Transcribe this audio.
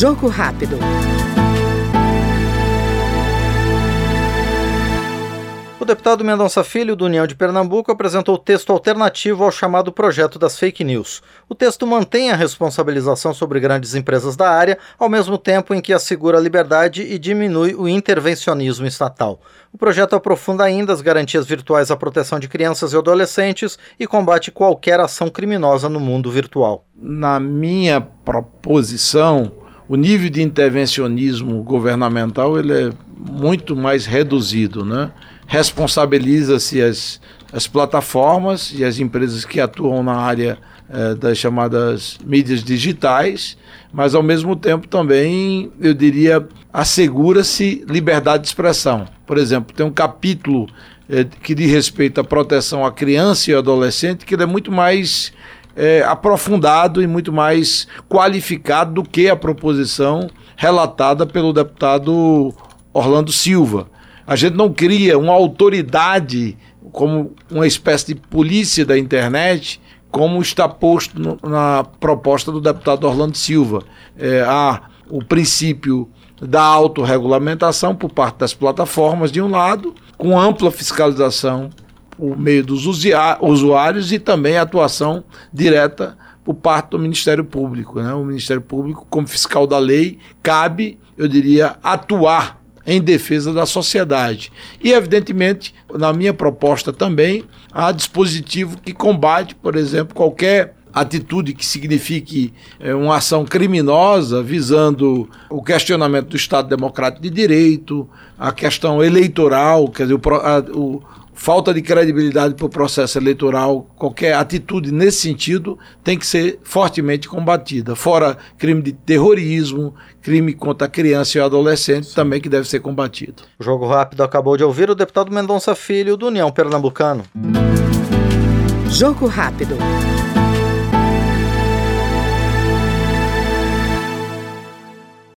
Jogo rápido. O deputado Mendonça Filho, do União de Pernambuco, apresentou texto alternativo ao chamado projeto das fake news. O texto mantém a responsabilização sobre grandes empresas da área, ao mesmo tempo em que assegura a liberdade e diminui o intervencionismo estatal. O projeto aprofunda ainda as garantias virtuais à proteção de crianças e adolescentes e combate qualquer ação criminosa no mundo virtual. Na minha proposição, o nível de intervencionismo governamental ele é muito mais reduzido, né? responsabiliza-se as, as plataformas e as empresas que atuam na área eh, das chamadas mídias digitais, mas ao mesmo tempo também, eu diria, assegura-se liberdade de expressão. Por exemplo, tem um capítulo eh, que diz respeito à proteção à criança e ao adolescente, que ele é muito mais é, aprofundado e muito mais qualificado do que a proposição relatada pelo deputado Orlando Silva. A gente não cria uma autoridade como uma espécie de polícia da internet, como está posto no, na proposta do deputado Orlando Silva. É, há o princípio da autorregulamentação por parte das plataformas, de um lado, com ampla fiscalização por meio dos usuários e também atuação direta por parte do Ministério Público. Né? O Ministério Público, como fiscal da lei, cabe, eu diria, atuar em defesa da sociedade. E, evidentemente, na minha proposta também, há dispositivo que combate, por exemplo, qualquer atitude que signifique é, uma ação criminosa visando o questionamento do Estado Democrático de Direito, a questão eleitoral, quer dizer, o, a, o falta de credibilidade para o processo eleitoral, qualquer atitude nesse sentido tem que ser fortemente combatida. Fora crime de terrorismo, crime contra a criança e o adolescente Sim. também que deve ser combatido. O Jogo Rápido acabou de ouvir o deputado Mendonça Filho, do União Pernambucano. Jogo Rápido.